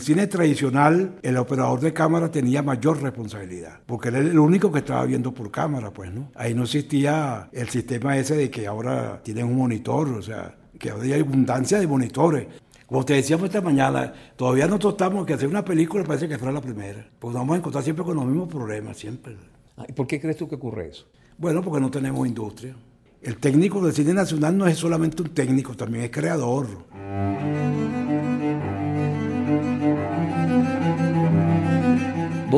el cine tradicional, el operador de cámara tenía mayor responsabilidad, porque era el único que estaba viendo por cámara, pues, ¿no? Ahí no existía el sistema ese de que ahora tienen un monitor, o sea, que había abundancia de monitores. Como te decíamos esta mañana, todavía nosotros estamos que hacer una película parece que fuera la primera. Pues vamos a encontrar siempre con los mismos problemas, siempre. Ah, ¿Y por qué crees tú que ocurre eso? Bueno, porque no tenemos industria. El técnico del cine nacional no es solamente un técnico, también es creador.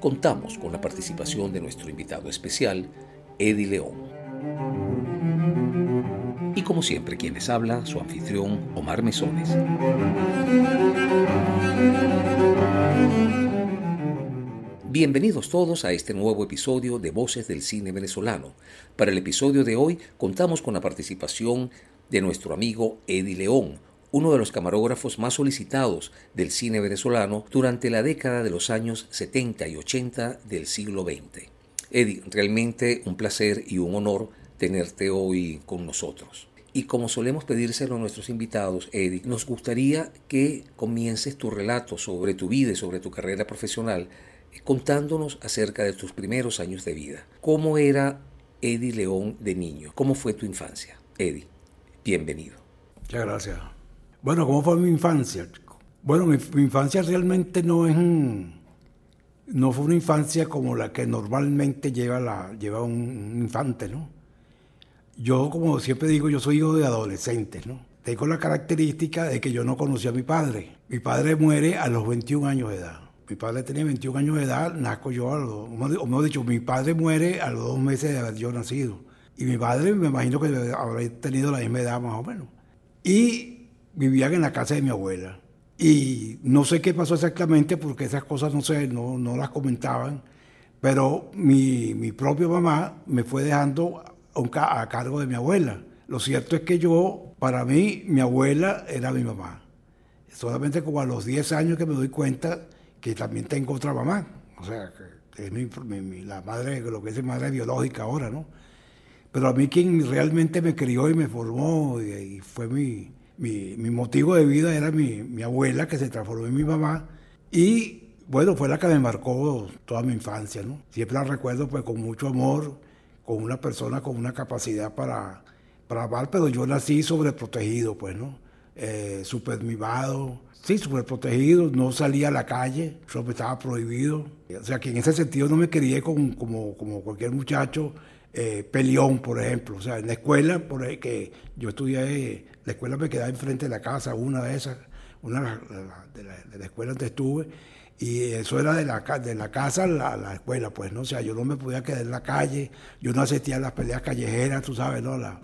contamos con la participación de nuestro invitado especial, Eddie León. Y como siempre, quien les habla, su anfitrión, Omar Mesones. Bienvenidos todos a este nuevo episodio de Voces del Cine Venezolano. Para el episodio de hoy contamos con la participación de nuestro amigo Eddie León, uno de los camarógrafos más solicitados del cine venezolano durante la década de los años 70 y 80 del siglo XX. Eddie, realmente un placer y un honor tenerte hoy con nosotros. Y como solemos pedírselo a nuestros invitados, Eddie, nos gustaría que comiences tu relato sobre tu vida y sobre tu carrera profesional contándonos acerca de tus primeros años de vida. ¿Cómo era Eddie León de niño? ¿Cómo fue tu infancia? Eddie, bienvenido. Muchas gracias. Bueno, ¿cómo fue mi infancia? Bueno, mi, infancia realmente no es no fue una infancia como la que normalmente lleva, la, lleva un, infante, ¿no? Yo, como siempre digo, yo soy hijo de adolescentes, ¿no? Tengo la característica de que yo no conocí a mi padre. Mi padre muere a los 21 años de edad. Mi padre tenía 21 años de edad, nazco yo a los, o mejor dicho, mi padre muere a los dos meses de haber yo nacido. Y mi padre me imagino que habrá tenido la misma edad más o menos. Y vivían en la casa de mi abuela. Y no sé qué pasó exactamente porque esas cosas no sé, no, no las comentaban, pero mi, mi propia mamá me fue dejando a cargo de mi abuela. Lo cierto es que yo, para mí, mi abuela era mi mamá. Solamente como a los 10 años que me doy cuenta que también tengo otra mamá, o sea, que es mi, la madre, lo que es madre biológica ahora, ¿no? Pero a mí quien realmente me crió y me formó y, fue mi, mi, motivo de vida era mi, mi, abuela, que se transformó en mi mamá, y bueno, fue la que me marcó toda mi infancia, ¿no? Siempre la recuerdo pues con mucho amor, con una persona con una capacidad para, para amar, pero yo nací sobreprotegido, pues, ¿no? Eh, super mimado, Sí, súper protegido, no salía a la calle, eso estaba prohibido. O sea que en ese sentido no me quería como, como, como cualquier muchacho eh, peleón, por ejemplo. O sea, en la escuela, por que yo estudié, la escuela me quedaba enfrente de la casa, una de esas, una de la, de la, escuela donde estuve, y eso era de la, de la casa a la, escuela, pues, ¿no? O sea, yo no me podía quedar en la calle, yo no asistía a las peleas callejeras, tú sabes, ¿no? La,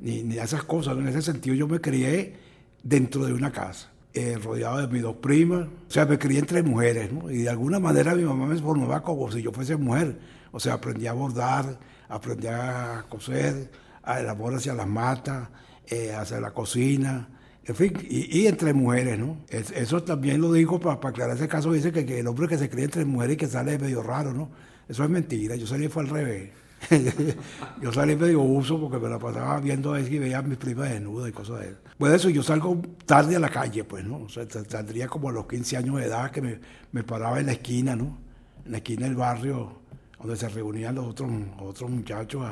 ni, ni esas cosas. En ese sentido yo me crié dentro de una casa. Eh, rodeado de mis dos primas. O sea, me crié entre mujeres, ¿no? Y de alguna manera mi mamá me formaba como si yo fuese mujer. O sea, aprendí a bordar, aprendí a coser, a elaborar hacia las matas, eh, hacia la cocina, en fin, y, entre mujeres, ¿no? eso también lo digo para, aclarar ese caso, dice que, el hombre que se cría entre mujeres y que sale medio raro, ¿no? Eso es mentira, yo salí fue al revés. yo salí medio uso porque me la pasaba viendo eso y veía a mis primas desnudas y cosas de eso. Pues eso, yo salgo tarde a la calle, pues, ¿no? O sea, saldría como a los 15 años de edad que me, paraba en la esquina, ¿no? En la esquina del barrio donde se reunían los otros, otros muchachos.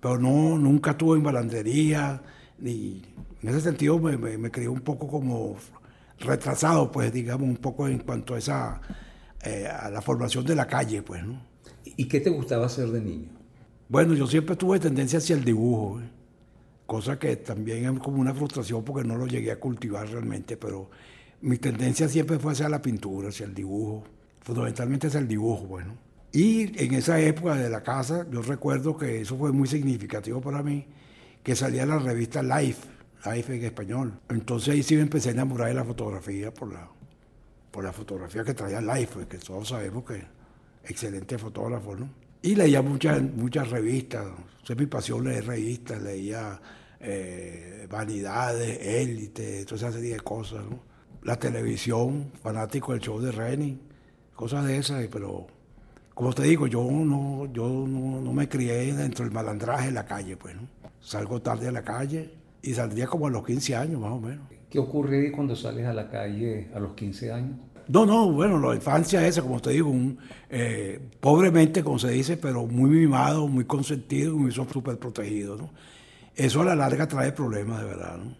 Pero no, nunca tuve en balandería, ni en ese sentido me, me, me crié un poco como retrasado, pues, digamos, un poco en cuanto a esa, eh, a la formación de la calle, pues, ¿no? ¿Y qué te gustaba hacer de niño? Bueno, yo siempre tuve tendencia hacia el dibujo, ¿eh? cosa que también es como una frustración porque no lo llegué a cultivar realmente, pero mi tendencia siempre fue hacia la pintura, hacia el dibujo, fundamentalmente hacia el dibujo, bueno. Y en esa época de la casa, yo recuerdo que eso fue muy significativo para mí, que salía la revista Life, Life en español. Entonces ahí sí me empecé a enamorar de la fotografía por la, por la fotografía que traía Life, pues, que todos sabemos que excelente fotógrafo, ¿no? Y leía muchas, muchas revistas, es mi pasión leer revistas, leía eh, Vanidades, Élite, toda esa serie de cosas, ¿no? La televisión, fanático del show de Renny, cosas de esas, pero como te digo, yo no, yo no, me crié dentro del malandraje en la calle, pues, ¿no? Salgo tarde a la calle y saldría como a los 15 años, más o menos. ¿Qué ocurre cuando sales a la calle a los 15 años? No, no, bueno, la infancia esa, como te digo, un, eh, pobremente, como se dice, pero muy mimado, muy consentido, muy súper protegido, ¿no? Eso a la larga trae problemas, de verdad, ¿no?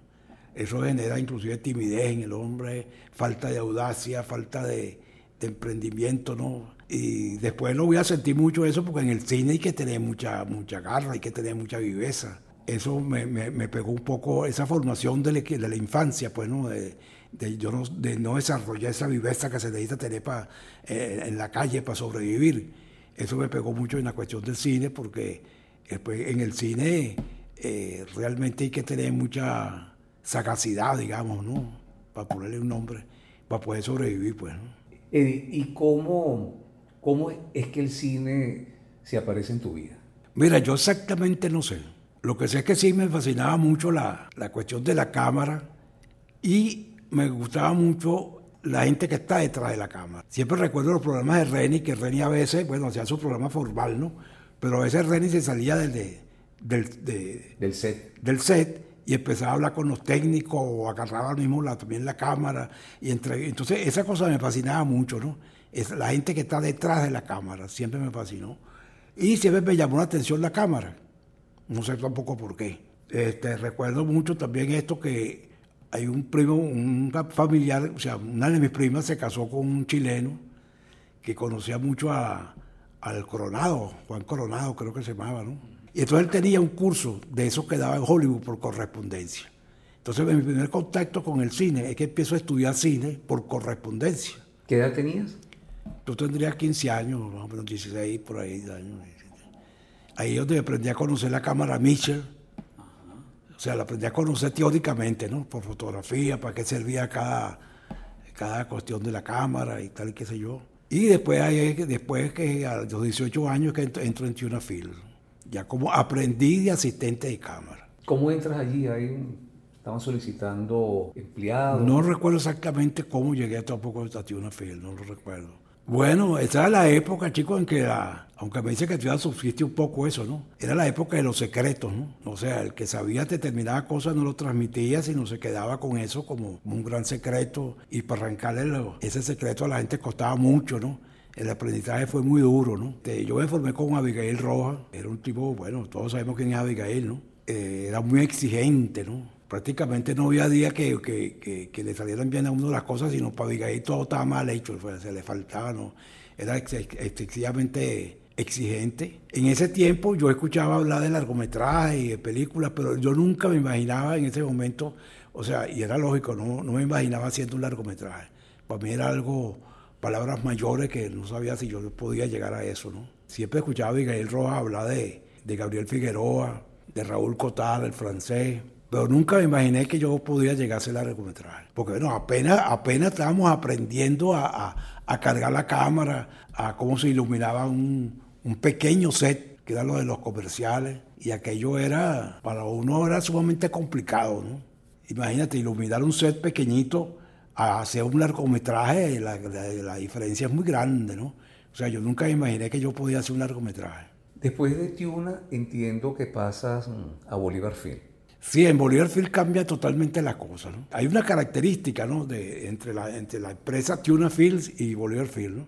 Eso genera inclusive timidez en el hombre, falta de audacia, falta de, emprendimiento, ¿no? Y después lo voy a sentir mucho eso porque en el cine hay que tener mucha, mucha garra, hay que tener mucha viveza. Eso me, me, pegó un poco esa formación de la, de la infancia, pues, ¿no? De, de, yo no, de no desarrollar esa viveza que se necesita tener para eh, en la calle para sobrevivir. Eso me pegó mucho en la cuestión del cine porque después en el cine eh, realmente hay que tener mucha sagacidad, digamos, ¿no? Para ponerle un nombre, para poder sobrevivir, pues. ¿Y cómo, cómo es que el cine se aparece en tu vida? Mira, yo exactamente no sé. Lo que sé es que sí me fascinaba mucho la, la cuestión de la cámara y me gustaba mucho la gente que está detrás de la cámara. Siempre recuerdo los programas de Reni, que Reni a veces, bueno, hacía su programa formal, ¿no? Pero a veces Reni se salía del, del, set. del set y empezaba a hablar con los técnicos o agarraba mismo lado también la cámara. Y entre, entonces esa cosa me fascinaba mucho, ¿no? Es la gente que está detrás de la cámara, siempre me fascinó. Y siempre me llamó la atención la cámara. No sé tampoco por qué. Este, recuerdo mucho también esto que hay un primo, un familiar, o sea, una de mis primas se casó con un chileno que conocía mucho a, al Coronado, Juan Coronado creo que se llamaba, ¿no? Y entonces él tenía un curso de eso que daba en Hollywood por correspondencia. Entonces mi primer contacto con el cine es que empiezo a estudiar cine por correspondencia. ¿Qué edad tenías? Yo tendría 15 años, más o menos 16 por ahí años. Ahí es donde aprendí a conocer la cámara Mitchell o sea, la aprendí a conocer teóricamente, ¿no? Por fotografía, para qué servía cada, cada cuestión de la cámara y tal y qué sé yo. Y después, después que a los 18 años que entro, en Tuna Film, ya como aprendí de asistente de cámara. ¿Cómo entras allí? Ahí estaban solicitando empleados. No recuerdo exactamente cómo llegué tampoco a Tuna Film, no lo recuerdo. Bueno, esa era la época, chicos, en que, aunque me dice que todavía subsiste un poco eso, ¿no? Era la época de los secretos, ¿no? O sea, el que sabía determinadas cosas no lo transmitía, sino se quedaba con eso como un gran secreto y para arrancarle ese secreto a la gente costaba mucho, ¿no? El aprendizaje fue muy duro, ¿no? Yo me formé con Abigail Roja, era un tipo, bueno, todos sabemos quién es Abigail, ¿no? Eh, era muy exigente, ¿no? Prácticamente no había día que, que, le salieran bien a uno las cosas, sino para Abigail todo estaba mal hecho, se le faltaba, ¿no? Era excesivamente exigente. En ese tiempo yo escuchaba hablar de largometrajes y de películas, pero yo nunca me imaginaba en ese momento, o sea, y era lógico, no, no me imaginaba haciendo un largometraje. Para mí era algo, palabras mayores que no sabía si yo podía llegar a eso, ¿no? Siempre escuchaba a Abigail Rojas hablar de, de Gabriel Figueroa, de Raúl Cotar, el francés, pero nunca me imaginé que yo podía llegar a hacer largometraje. Porque bueno, apenas, apenas estábamos aprendiendo a, cargar la cámara, a cómo se iluminaba un, pequeño set, que era lo de los comerciales. Y aquello era, para uno era sumamente complicado, ¿no? Imagínate, iluminar un set pequeñito a hacer un largometraje, la, la diferencia es muy grande, ¿no? O sea, yo nunca me imaginé que yo podía hacer un largometraje. Después de Tiuna, entiendo que pasas a Bolívar Film. Sí, en Bolívar Field cambia totalmente la cosa. ¿no? Hay una característica ¿no? de, entre, la, entre la empresa Tuna Fields y Bolívar Field. ¿no?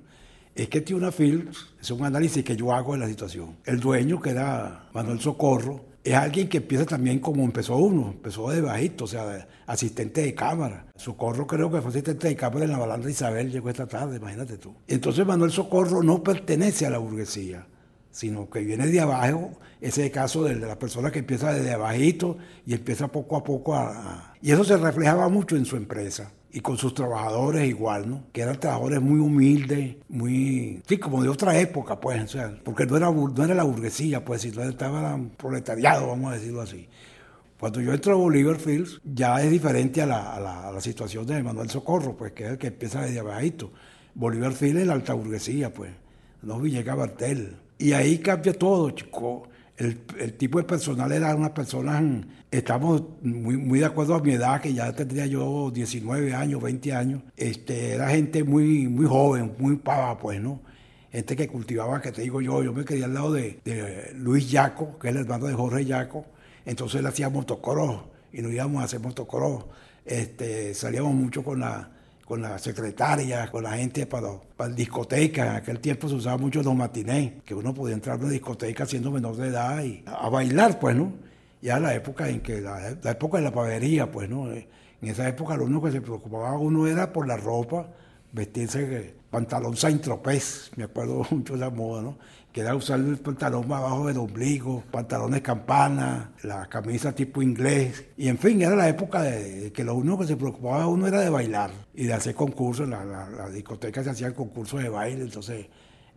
Es que Tuna Fields es un análisis que yo hago de la situación. El dueño, que era Manuel Socorro, es alguien que empieza también como empezó uno, empezó de bajito, o sea, asistente de cámara. Socorro creo que fue asistente de cámara en la balandra Isabel, llegó esta tarde, imagínate tú. Entonces Manuel Socorro no pertenece a la burguesía sino que viene de abajo, ese caso de, la persona que empieza desde abajito y empieza poco a poco a, Y eso se reflejaba mucho en su empresa y con sus trabajadores igual, ¿no? Que eran trabajadores muy humildes, muy... Sí, como de otra época, pues, o sea, porque no era, no era la burguesía, pues, sino estaba proletariado, vamos a decirlo así. Cuando yo entro a Bolívar Fields, ya es diferente a la, a la, situación de Manuel Socorro, pues que es el que empieza desde abajito. Bolívar Fields es la alta burguesía, pues, no Villegas Bartel. Y ahí cambia todo, chico. El, el, tipo de personal era una persona, estamos muy, muy de acuerdo a mi edad, que ya tendría yo 19 años, 20 años. Este, era gente muy, muy joven, muy pava, pues, ¿no? Gente que cultivaba, que te digo yo, yo me quedé al lado de, Luis Yaco, que es el hermano de Jorge Yaco entonces él hacía motocross y nos íbamos a hacer motocross. Este, salíamos mucho con la, con la secretaria, con la gente para, para discotecas. En aquel tiempo se usaba mucho los matinés, que uno podía entrar a una discoteca siendo menor de edad y a, bailar, pues, ¿no? Ya la época en que, la, época de la pavería, pues, ¿no? En esa época lo único que se preocupaba uno era por la ropa, vestirse pantalón Saint-Tropez, me acuerdo mucho de la moda, ¿no? Que era usar el pantalón más abajo del ombligo, pantalones campana, la camisa tipo inglés. Y en fin, era la época de, que lo único que se preocupaba uno era de bailar y de hacer concursos. La, la, discoteca se hacían concursos de baile, entonces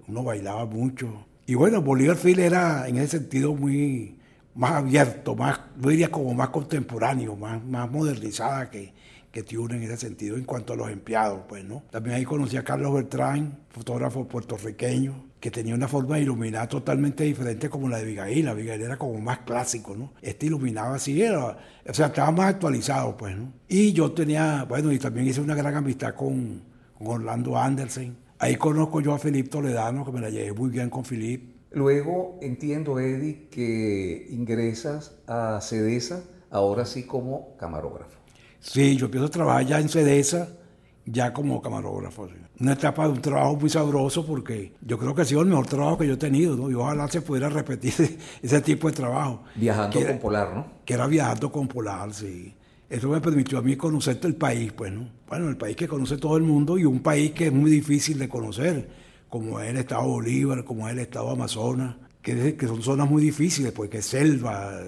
uno bailaba mucho. Y bueno, Bolívar Field era en ese sentido muy más abierto, más, yo como más contemporáneo, más, más modernizada que, que tiene en ese sentido en cuanto a los empleados, pues, ¿no? También ahí conocí a Carlos Bertrán, fotógrafo puertorriqueño, que tenía una forma de iluminar totalmente diferente como la de Abigail. Abigail era como más clásico, ¿no? Este iluminaba así, era, o sea, estaba más actualizado, pues, ¿no? Y yo tenía, bueno, y también hice una gran amistad con, Orlando Anderson. Ahí conozco yo a Felipe Toledano, que me la llevé muy bien con Felipe. Luego entiendo, Eddie, que ingresas a CEDESA, ahora sí como camarógrafo. Sí, yo empiezo a trabajar ya en CEDESA, ya como camarógrafo. Una etapa de un trabajo muy sabroso porque yo creo que ha sido el mejor trabajo que yo he tenido, ¿no? Y ojalá se pudiera repetir ese tipo de trabajo. Viajando con Polar, ¿no? Que era viajando con Polar, sí. Eso me permitió a mí conocer el país, pues, ¿no? Bueno, el país que conoce todo el mundo y un país que es muy difícil de conocer, como es el estado Bolívar, como es el estado Amazonas, que, que son zonas muy difíciles, porque es selva,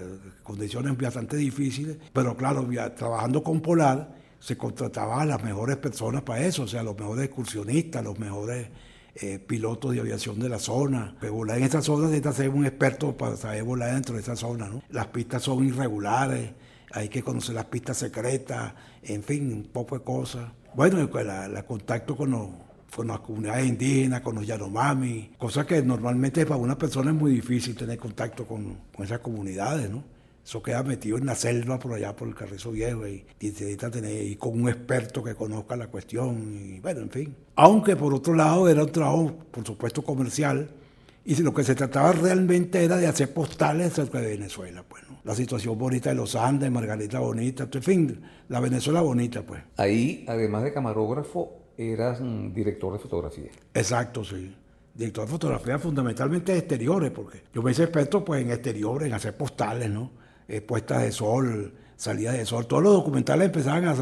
condiciones bastante difíciles, pero claro, trabajando con Polar se contrataba a las mejores personas para eso, o sea, los mejores excursionistas, los mejores eh, pilotos de aviación de la zona. Que volar en esa zona necesita ser un experto para saber volar dentro de esa zona, ¿no? Las pistas son irregulares, hay que conocer las pistas secretas, en fin, un poco de cosas. Bueno, el pues, contacto con los con las comunidades indígenas, con los Yanomami, cosas que normalmente para una persona es muy difícil tener contacto con, con esas comunidades, ¿no? Eso queda metido en la selva por allá, por el Carrizo Viejo, y, necesita tener y con un experto que conozca la cuestión, y bueno, en fin. Aunque por otro lado era un trabajo, por supuesto, comercial, y lo que se trataba realmente era de hacer postales cerca de Venezuela, pues, ¿no? La situación bonita de los Andes, Margarita Bonita, en fin, la Venezuela bonita, pues. Ahí, además de camarógrafo, eras director de fotografía. Exacto, sí director de fotografía fundamentalmente de exteriores, porque yo me hice experto pues en exteriores, en hacer postales, ¿no? Eh, puestas de sol, salida de sol. Todos los documentales empezaban a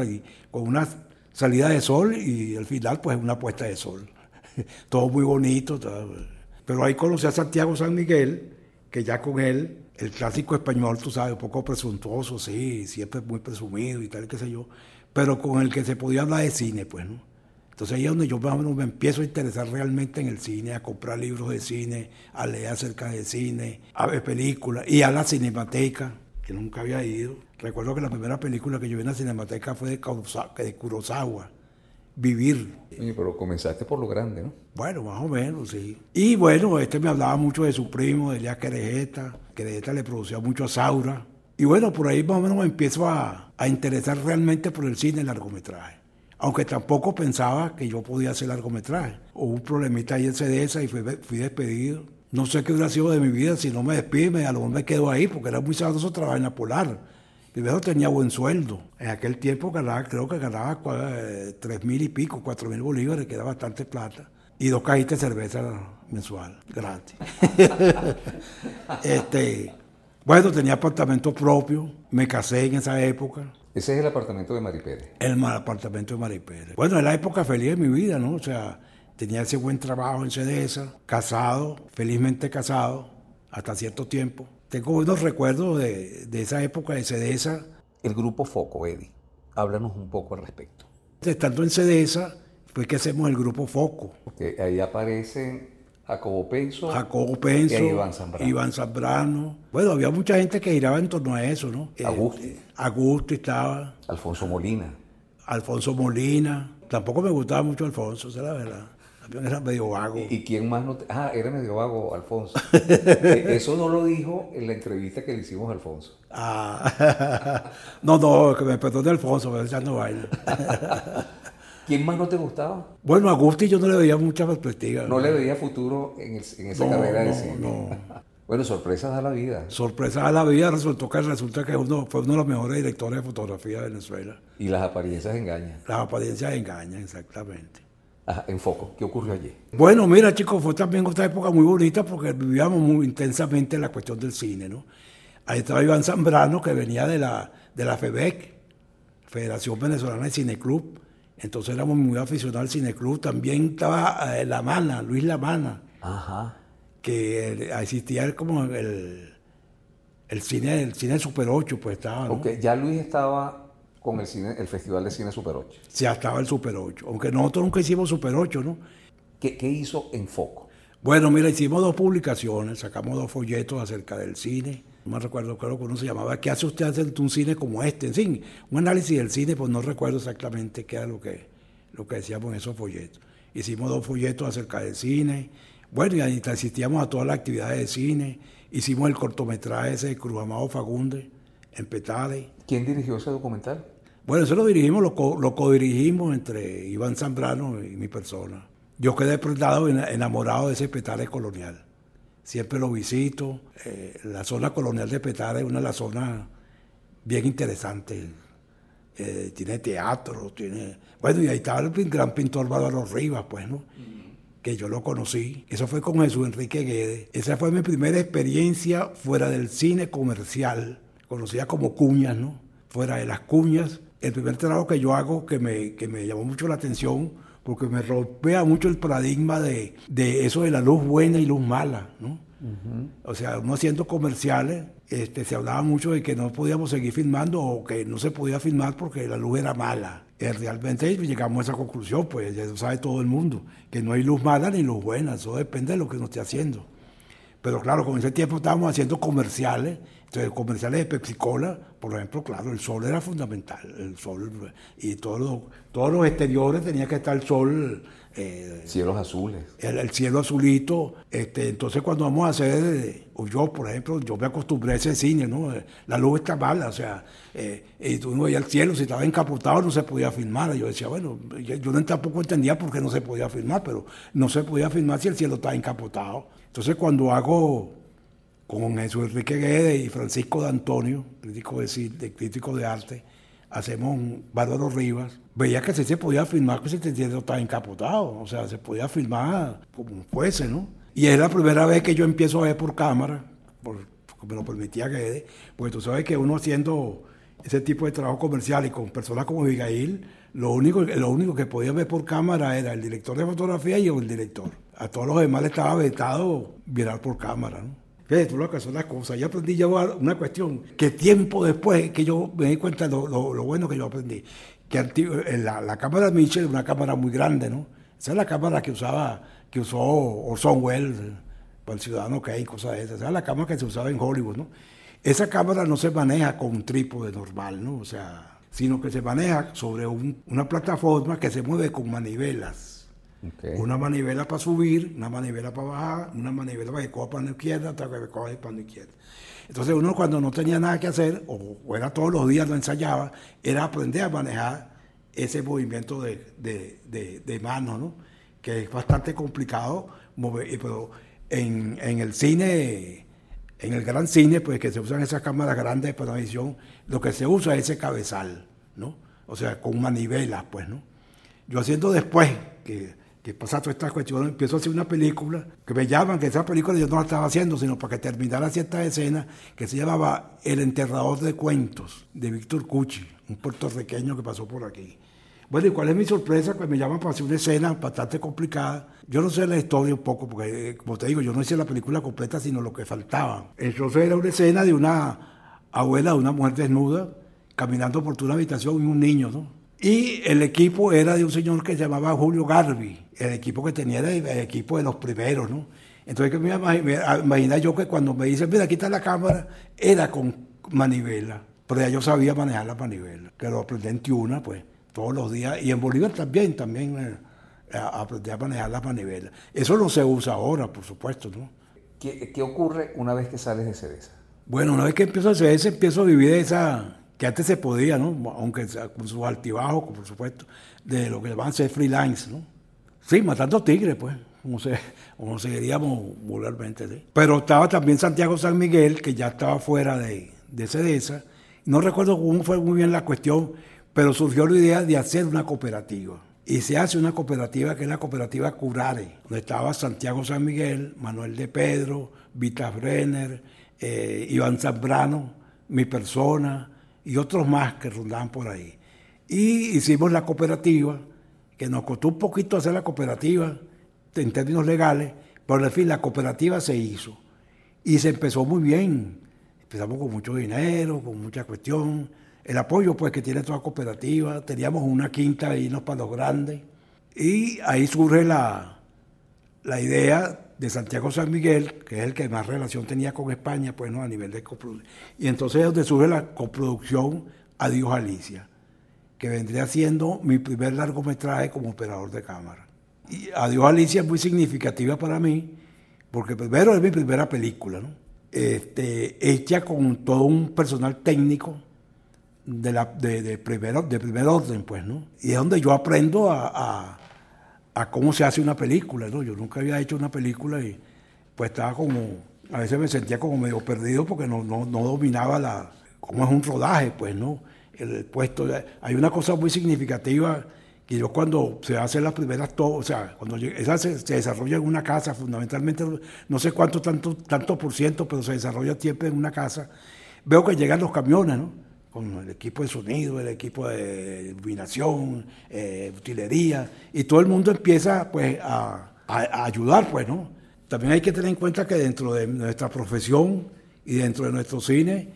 con una salida de sol y al final pues una puesta de sol. todo muy bonito. Pero ahí conocí a Santiago San Miguel, que ya con él, el clásico español, tú sabes, un poco presuntuoso, sí, siempre muy presumido y tal, qué sé yo, pero con el que se podía hablar de cine, pues, ¿no? Entonces ahí es donde yo me empiezo a interesar realmente en el cine, a comprar libros de cine, a leer acerca de cine, a ver películas y a la cinemateca que nunca había ido. Recuerdo que la primera película que yo vi en la Cinemateca fue de, de Kurosawa, Vivir. Pero comenzaste por lo grande, ¿no? Bueno, más o menos, sí. Y bueno, este me hablaba mucho de su primo, de Elías Querejeta. Querejeta le producía mucho a Saura. Y bueno, por ahí más o menos me empiezo a, a interesar realmente por el cine el largometraje. Aunque tampoco pensaba que yo podía hacer largometraje. Hubo un problemita ahí en CDS y fui, fui despedido no sé qué hubiera sido de mi vida si no me despide, a lo mejor me quedo ahí, porque era muy sabroso trabajar en la Polar. Primero tenía buen sueldo. En aquel tiempo ganaba, creo que ganaba eh, tres mil y pico, cuatro mil bolívares, que era bastante plata. Y dos cajitas de cerveza mensual, gratis. este, bueno, tenía apartamento propio, me casé en esa época. Ese es el apartamento de Mari Pérez. El apartamento de Mari Pérez. Bueno, es la época feliz de mi vida, ¿no? O sea, tenía ese buen trabajo en CEDESA, casado, felizmente casado, hasta cierto tiempo. Tengo buenos recuerdos de, esa época de CEDESA. El grupo Foco, Eddie, háblanos un poco al respecto. Estando en CEDESA, fue que hacemos el grupo Foco. Porque ahí aparecen Jacobo Penso. Jacobo Penso. Y Iván Zambrano. Iván Zambrano. Bueno, había mucha gente que giraba en torno a eso, ¿no? Augusto. Eh, Augusto estaba. Alfonso Molina. Alfonso Molina. Tampoco me gustaba mucho Alfonso, esa es la verdad. También era medio vago. ¿Y quién más no te... Ah, era medio vago, Alfonso. Eh, Eso no lo dijo en la entrevista que le hicimos a Alfonso. Ah, no, no, que me perdone Alfonso, pero ya no baila. ¿Quién más no te gustaba? Bueno, a Gusti yo no le veía mucha perspectiva. No le veía futuro en, el- en esa No, carrera de cine. no. Bueno, sorpresas da la vida. Sorpresa de la vida resultó que resulta que uno fue uno de los mejores directores de fotografía de Venezuela. Y las apariencias engañan. Las apariencias engañan, exactamente. Ajá, en foco. ¿Qué ocurrió allí? Bueno, mira, chicos, fue también otra época muy bonita porque vivíamos muy intensamente la cuestión del cine, ¿no? Ahí estaba Iván Zambrano, que venía de la, de la FEBEC, Federación Venezolana de Cineclub. Entonces éramos muy aficionados al Cineclub. También estaba eh, La Mana, Luis La Mana, Ajá. que eh, existía como el, el cine, el cine Super 8, pues estaba, ¿no? Ok, ya Luis estaba con el cine, el Festival de Cine Super 8. Ya estaba el Super 8. Aunque nosotros nunca hicimos Super 8, ¿no? ¿Qué, qué hizo en foco? Bueno, mira, hicimos dos publicaciones, sacamos dos folletos acerca del cine. No me recuerdo, creo que uno se llamaba ¿Qué hace usted ante un cine como este? En fin, un análisis del cine, pues no recuerdo exactamente qué era lo que, lo que decíamos en esos folletos. Hicimos dos folletos acerca del cine. Bueno, y ahí asistíamos a todas las actividades de cine. Hicimos el cortometraje ese de Cruz Amado Fagunde, en Petare. ¿Quién dirigió ese documental? Bueno, eso lo dirigimos, lo, co- lo codirigimos entre Iván Zambrano y mi persona. Yo quedé enamorado de ese Petare colonial. Siempre lo visito. Eh, la zona colonial de Petare es una de las zonas bien interesantes. Eh, tiene teatro, tiene... Bueno, y ahí estaba el gran pintor Bárbaro Rivas, pues, ¿no? Que yo lo conocí. Eso fue con Jesús Enrique Guedes. Esa fue mi primera experiencia fuera del cine comercial, conocida como cuñas, ¿no? Fuera de las cuñas. El primer trabajo que yo hago que me, que me llamó mucho la atención, porque me rompea mucho el paradigma de, de eso de la luz buena y luz mala, ¿no? O sea, uno haciendo comerciales, este, se hablaba mucho de que no podíamos seguir filmando o que no se podía filmar porque la luz era mala. Eh, realmente llegamos a esa conclusión, pues ya lo sabe todo el mundo, que no hay luz mala ni luz buena, eso depende de lo que uno esté haciendo. Pero claro, con ese tiempo estábamos haciendo comerciales, entonces comerciales de Pepsi Cola, por ejemplo, claro, el sol era fundamental, el sol y todos los, todos los exteriores tenía que estar el sol eh, Cielos azules. el, el cielo azulito. Este, entonces cuando vamos a hacer, eh, o yo por ejemplo, yo me acostumbré a ese cine, ¿no? La luz está mala, o sea, eh, y tú no veías el cielo, si estaba encapotado no se podía filmar. Yo decía, bueno, yo, yo tampoco entendía por qué no se podía filmar, pero no se podía filmar si el cielo estaba encapotado. Entonces cuando hago con Jesús Enrique Guedes y Francisco de Antonio, crítico de, de crítico de arte, hacemos un Bárbaro Rivas, veía que se podía filmar que ese cielo estaba encapotado, o sea, se podía filmar como fuese, ¿no? Y es la primera vez que yo empiezo a ver por cámara, por, porque me lo permitía Guedes, pues tú sabes que uno haciendo ese tipo de trabajo comercial y con personas como Abigail, lo único, lo único que podía ver por cámara era el director de fotografía y el director. A todos los demás le estaba vetado mirar por cámara, ¿no? Fíjate tú lo que son las cosas. Yo aprendí ya una cuestión que tiempo después que yo me di cuenta de lo, lo- lo bueno que yo aprendí. Que eh, la, la cámara Mitchell es una cámara muy grande, ¿no? Esa es la cámara que usaba, que usó Orson Welles eh, para el Ciudadano Kane, cosas de esas. Esa es la cámara que se usaba en Hollywood, ¿no? Esa cámara no se maneja con un trípode normal, ¿no? O sea, sino que se maneja sobre un- una plataforma que se mueve con manivelas. Una manivela para subir, una manivela para bajar, una manivela para que coja para la izquierda, otra que coja para la izquierda. Entonces uno cuando no tenía nada que hacer, o, era todos los días lo ensayaba, era aprender a manejar ese movimiento de, de, de, de mano, ¿no? Que es bastante complicado, mover, pero en, en el cine, en el gran cine, pues que se usan esas cámaras grandes para visión, lo que se usa es ese cabezal, ¿no? O sea, con manivelas, pues, ¿no? Yo haciendo después que, que pasa todas estas cuestiones, empiezo a hacer una película, que me llaman, que esa película yo no la estaba haciendo, sino para que terminara ciertas escenas, que se llamaba El enterrador de cuentos, de Víctor Cuchi, un puertorriqueño que pasó por aquí. Bueno, ¿y cuál es mi sorpresa? Que me llaman para hacer una escena bastante complicada. Yo no sé la historia un poco, porque, eh, como te digo, yo no hice la película completa, sino lo que faltaba. Entonces era una escena de una abuela, de una mujer desnuda, caminando por toda una habitación y un niño, ¿no? Y el equipo era de un señor que se llamaba Julio Garbi, el equipo que tenía era el equipo de los primeros, ¿no? Entonces, me imagina yo que cuando me dicen, mira, aquí está la cámara, era con manivela, pero ya yo sabía manejar la manivela, que lo aprendí en Tiuna, pues, todos los días, y en Bolívar también, también eh, aprendí a manejar la manivela. Eso no se usa ahora, por supuesto, ¿no? ¿Qué, qué ocurre una vez que sales de CDS? Bueno, una vez que empiezo a CDS, empiezo a vivir esa, que antes se podía, ¿no? Aunque con sus altibajos, por supuesto, de lo que llamaban ser freelance, ¿no? Sí, matando tigres, pues, como, se, como seguiríamos vulgarmente. ¿sí? Pero estaba también Santiago San Miguel, que ya estaba fuera de, de CEDESA. No recuerdo cómo fue muy bien la cuestión, pero surgió la idea de hacer una cooperativa. Y se hace una cooperativa que es la cooperativa Curare, donde estaba Santiago San Miguel, Manuel de Pedro, Vita Brenner, eh, Iván Zambrano, mi persona y otros más que rondaban por ahí. Y hicimos la cooperativa que nos costó un poquito hacer la cooperativa en términos legales, pero al fin la cooperativa se hizo y se empezó muy bien. Empezamos con mucho dinero, con mucha cuestión. El apoyo pues que tiene toda cooperativa, teníamos una quinta ahí no para los grandes y ahí surge la, la idea de Santiago San Miguel, que es el que más relación tenía con España, pues no a nivel de coproducción. Y entonces es donde surge la coproducción Adiós Alicia que vendría siendo mi primer largometraje como operador de cámara. Y Adiós Alicia es muy significativa para mí, porque primero es mi primera película, ¿no? este, hecha con todo un personal técnico de, la, de, de, de primer orden, pues, ¿no? Y es donde yo aprendo a, cómo se hace una película, ¿no? Yo nunca había hecho una película y pues estaba como, a veces me sentía como medio perdido porque no, no, no dominaba la, cómo es un rodaje, pues, ¿no? el puesto. Hay una cosa muy significativa que yo cuando se hacen las primeras o sea, cuando esa se, desarrolla en una casa, fundamentalmente, no sé cuánto tanto, tanto por ciento, pero se desarrolla siempre en una casa, veo que llegan los camiones, ¿no? Con el equipo de sonido, el equipo de iluminación, eh, utilería, y todo el mundo empieza, pues, a, ayudar, pues, ¿no? También hay que tener en cuenta que dentro de nuestra profesión y dentro de nuestro cine,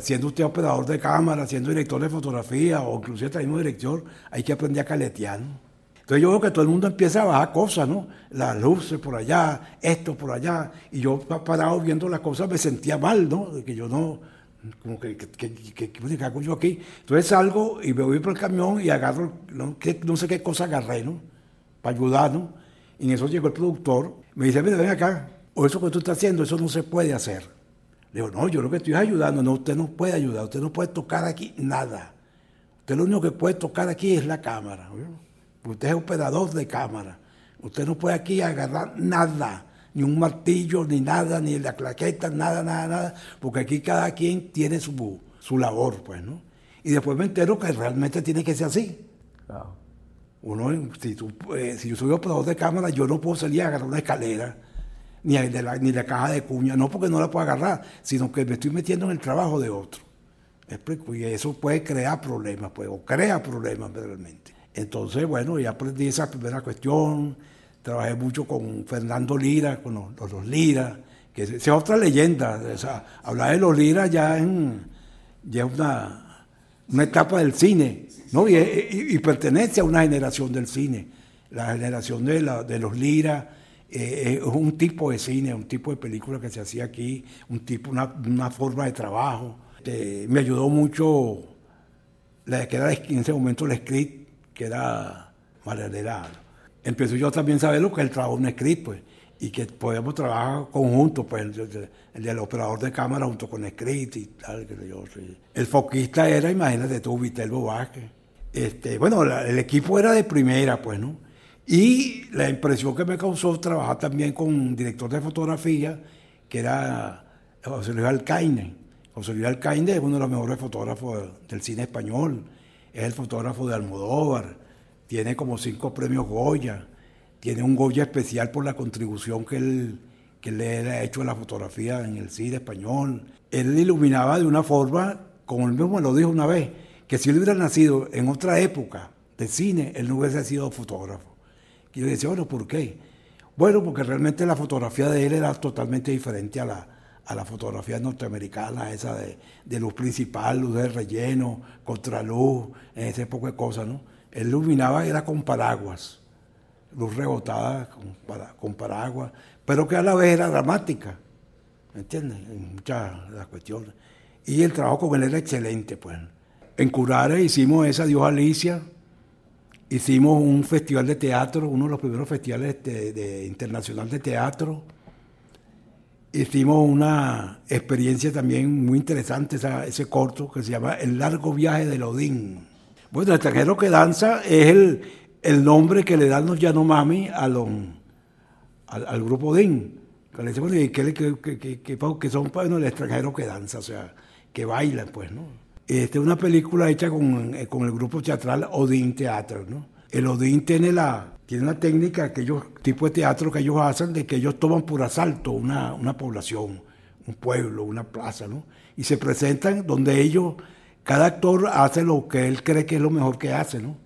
siendo usted operador de cámara, siendo director de fotografía o inclusive mismo director, hay que aprender a caletear. Entonces yo veo que todo el mundo empieza a bajar cosas, ¿no? Las luces por allá, esto por allá, y yo parado viendo las cosas me sentía mal, ¿no? De que yo no, como que, que, que, que hago yo aquí? Entonces salgo y me voy por el camión y agarro, no, no sé qué cosa agarré, ¿no? Para ayudar, ¿no? Y en eso llegó el productor, me dice, mira, ven acá, o eso que tú estás haciendo, eso no se puede hacer. Le digo, no, yo lo que estoy ayudando, no, usted no puede ayudar, usted no puede tocar aquí nada. Usted lo único que puede tocar aquí es la cámara. Usted es operador de cámara. Usted no puede aquí agarrar nada, ni un martillo, ni nada, ni la claqueta, nada, nada, nada, porque aquí cada quien tiene su, su labor, pues, ¿no? Y después me entero que realmente tiene que ser así. Uno, si, tú, eh, si yo soy operador de cámara, yo no puedo salir a agarrar una escalera ni, de la, ni la caja de cuña, no porque no la puedo agarrar, sino que me estoy metiendo en el trabajo de otro. Y eso puede crear problemas, pues, o crea problemas realmente. Entonces, bueno, ya aprendí esa primera cuestión, trabajé mucho con Fernando Lira, con los, Lira, que es, otra leyenda, hablar de los Lira ya, en, ya es una, una etapa del cine, ¿no? Y, pertenece a una generación del cine, la generación de, la, de los Lira, eh, es un tipo de cine, un tipo de película que se hacía aquí, un tipo, una, forma de trabajo. me ayudó mucho la que era en ese momento el script, que era Maranera. Empecé yo también a saber lo que es el trabajo de un script, pues, y que podíamos trabajar conjunto, pues, el, del operador de cámara junto con el script y tal, que yo, El foquista era, imagínate tú, Vitelbo Vázquez. Este, bueno, el equipo era de primera, pues, ¿no? Y la impresión que me causó trabajar también con un director de fotografía, que era José Luis Alcaine. José Luis Alcaine es uno de los mejores fotógrafos del cine español, es el fotógrafo de Almodóvar, tiene como cinco premios Goya, tiene un Goya especial por la contribución que él, que le ha hecho a la fotografía en el cine español. Él iluminaba de una forma, como él mismo me lo dijo una vez, que si él hubiera nacido en otra época de cine, él no hubiese sido fotógrafo. Y yo decía, bueno, ¿por qué? Bueno, porque realmente la fotografía de él era totalmente diferente a la, a la fotografía norteamericana, esa de, de luz principal, luz de relleno, contraluz, ese poco de cosas, ¿no? Él iluminaba, era con paraguas, luz rebotada con, con paraguas, pero que a la vez era dramática, ¿me entiendes? En muchas de las cuestiones. Y el trabajo con él era excelente, pues. En Curare hicimos esa Dios Alicia, hicimos un festival de teatro, uno de los primeros festivales de, de internacional de teatro. Hicimos una experiencia también muy interesante, ese corto que se llama El largo viaje del Odín. Bueno, el extranjero que danza es el, el nombre que le dan los Yanomami a al, al, grupo Odín. Que que, que, que, que, son bueno, el extranjero que danza, o sea, que bailan, pues, ¿no? Esta es una película hecha con, con, el grupo teatral Odín Teatro, ¿no? El Odín tiene la, tiene una técnica, aquellos tipos de teatro que ellos hacen, de que ellos toman por asalto una, una población, un pueblo, una plaza, ¿no? Y se presentan donde ellos, cada actor hace lo que él cree que es lo mejor que hace, ¿no?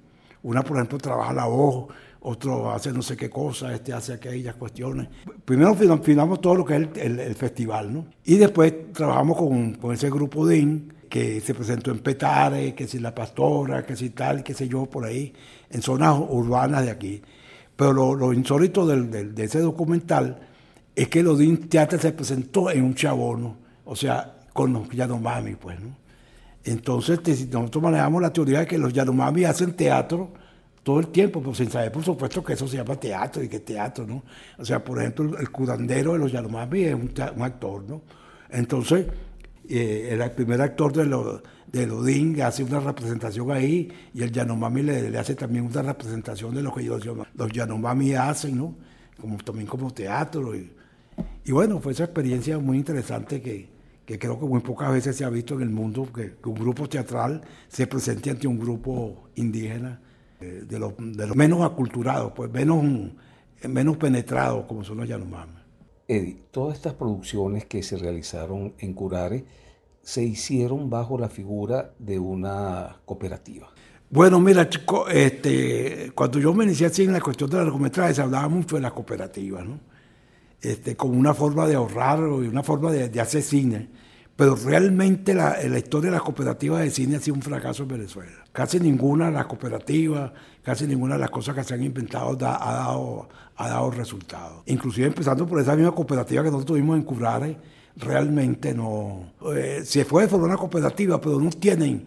Una, por ejemplo, trabaja la voz, otro hace no sé qué cosa, este hace aquellas cuestiones. Primero filmamos todo lo que es el, festival, ¿no? Y después trabajamos con, ese grupo DIN que se presentó en Petare, que si La Pastora, que si tal, qué sé yo, por ahí, en zonas urbanas de aquí. Pero lo, insólito de ese documental es que el Odín Teatro se presentó en un chabono, o sea, con los Yanomami, pues, ¿no? Entonces, nosotros manejamos la teoría de que los Yanomami hacen teatro todo el tiempo, pero sin saber, por supuesto, que eso se llama teatro y que teatro, ¿no? O sea, por ejemplo, el curandero de los Yanomami es un, actor, ¿no? Entonces, eh, el primer actor de, lo, de Odín, hace una representación ahí, y el Yanomami le, le, hace también una representación de lo que los, los Yanomami hacen, ¿no? Como, también como teatro. Y, y bueno, fue esa experiencia muy interesante que, que creo que muy pocas veces se ha visto en el mundo, que, que un grupo teatral se presente ante un grupo indígena de los, de los menos aculturados, pues menos, menos penetrados como son los Yanomami. Eddie, todas estas producciones que se realizaron en Curare se hicieron bajo la figura de una cooperativa. Bueno, mira, chico, este, cuando yo me inicié así en la cuestión de largometrajes, se hablaba mucho de la cooperativa, ¿no? Este, como una forma de ahorrar y una forma de, hacer cine pero realmente la, historia de las cooperativas de cine ha sido un fracaso en Venezuela. Casi ninguna de las cooperativas, casi ninguna de las cosas que se han inventado ha, dado, ha dado resultados. Inclusive empezando por esa misma cooperativa que nosotros tuvimos en Curare, realmente no... Eh, se fue de una cooperativa, pero no tienen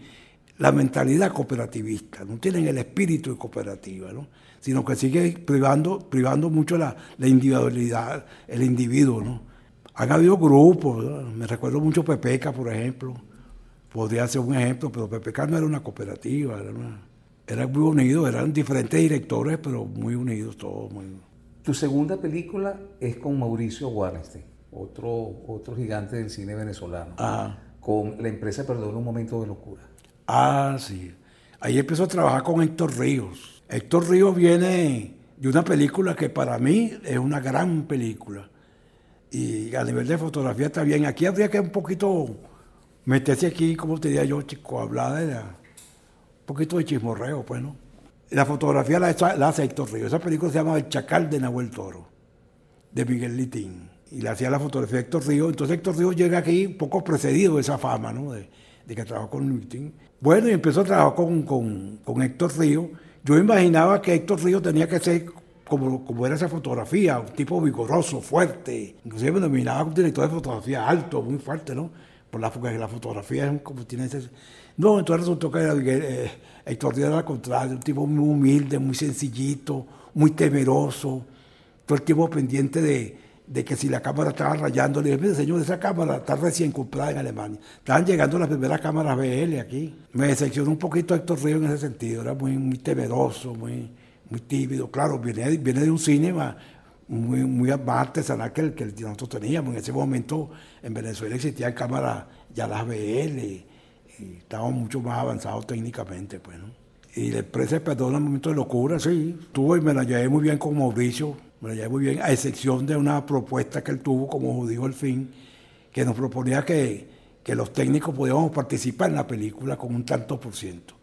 la mentalidad cooperativista, no tienen el espíritu de cooperativa, ¿no? Sino que sigue privando, privando mucho la, la individualidad, el individuo, ¿no? Han habido grupos, me recuerdo mucho Pepeca, por ejemplo, podría ser un ejemplo, pero Pepeca no era una cooperativa, era, era muy unido, eran diferentes directores, pero muy unidos todos. Muy... Tu segunda película es con Mauricio Wallenstein, otro, otro gigante del cine venezolano, con la empresa Perdón un momento de locura. Ah, sí. Ahí empezó a trabajar con Héctor Ríos. Héctor Ríos viene de una película que para mí es una gran película y a nivel de fotografía está bien. Aquí habría que un poquito meterse aquí, como te diría yo, chico, hablar de un poquito de chismorreo, pues, ¿no? La fotografía la, la hace Héctor Río. Esa película se llama El Chacal de Nahuel Toro, de Miguel Litín. Y le hacía la fotografía Héctor Río. Entonces Héctor Río llega aquí un poco precedido de esa fama, ¿no? De, de que trabajó con Litín. Bueno, y empezó a trabajar con, con, con Héctor Río. Yo imaginaba que Héctor Río tenía que ser como, como era esa fotografía, un tipo vigoroso, fuerte. Inclusive me denominaba un director de fotografía alto, muy fuerte, ¿no? Por la, porque la fotografía es como tiene ese... No, entonces resultó que eh, Héctor Díaz era al contrario, un tipo muy humilde, muy sencillito, muy temeroso, todo el tiempo pendiente de, de que si la cámara estaba rayando, le dije, señor, esa cámara está recién comprada en Alemania. Estaban llegando las primeras cámaras BL aquí. Me decepcionó un poquito Héctor Río en ese sentido, era muy, muy temeroso, muy muy tímido. Claro, viene, viene de un cine muy, muy artesanal que el que nosotros teníamos. En ese momento en Venezuela existían cámaras ya las BL y, estábamos mucho más avanzados técnicamente. Pues, ¿no? Y la empresa perdón un momento de locura, sí. Tuve y me la llevé muy bien con Mauricio, me la llevé muy bien, a excepción de una propuesta que él tuvo como judío al fin, que nos proponía que, que los técnicos podíamos participar en la película con un tanto por ciento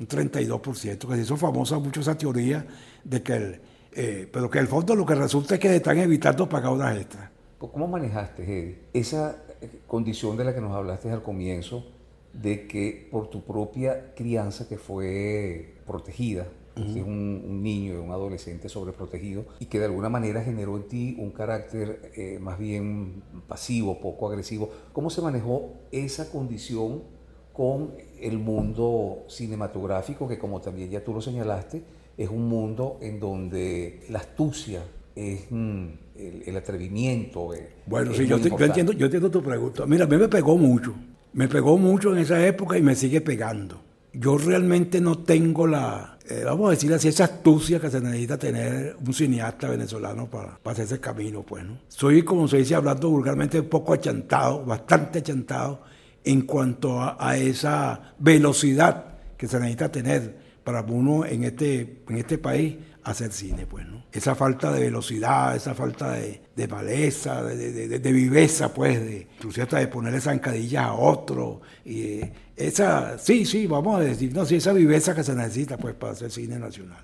un 32%, que se hizo famosa mucho esa teoría de que el, eh, pero que el fondo lo que resulta es que están evitando pagar horas extras. ¿Cómo manejaste, Eddie, esa condición de la que nos hablaste al comienzo, de que por tu propia crianza que fue protegida, un, un, niño un adolescente sobreprotegido y que de alguna manera generó en ti un carácter eh, más bien pasivo, poco agresivo. ¿Cómo se manejó esa condición con el mundo cinematográfico que como también ya tú lo señalaste, es un mundo en donde la astucia es mm, el, atrevimiento. Eh, bueno, sí, yo, entiendo, yo entiendo tu pregunta. Mira, a mí me pegó mucho. Me pegó mucho en esa época y me sigue pegando. Yo realmente no tengo la, eh, vamos a decir así, esa astucia que se necesita tener un cineasta venezolano para, para hacer ese camino, pues, ¿no? Soy, como se dice, hablando vulgarmente, un poco achantado, bastante achantado en cuanto a, esa velocidad que se necesita tener para uno en este, en este país hacer cine, pues, ¿no? Esa falta de velocidad, esa falta de, de maleza, de, de, viveza, pues, de, hasta de ponerle zancadillas a otro. Esa, sí, sí, vamos a decir, no, sí, esa viveza que se necesita, pues, para hacer cine nacional.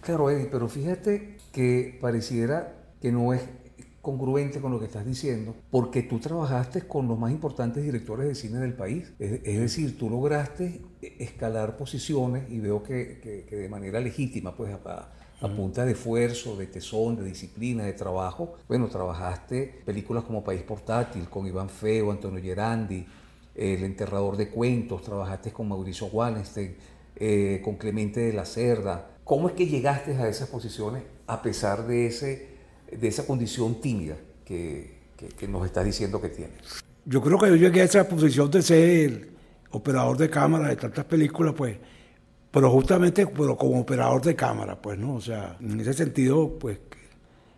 Claro, Eddie, pero fíjate que pareciera que no es congruente con lo que estás diciendo, porque tú trabajaste con los más importantes directores de cine del país. Es, decir, tú lograste escalar posiciones y veo que, de manera legítima, pues a, punta de esfuerzo, de tesón, de disciplina, de trabajo, bueno, trabajaste películas como País Portátil, con Iván Feo, Antonio Gerandi, El Enterrador de Cuentos, trabajaste con Mauricio Wallenstein, eh, con Clemente de la Cerda. ¿Cómo es que llegaste a esas posiciones a pesar de ese de esa condición tímida que, nos estás diciendo que tiene? Yo creo que yo llegué a esa posición de ser operador de cámara de tantas películas, pues, pero justamente pero como operador de cámara, pues, ¿no? O sea, en ese sentido, pues,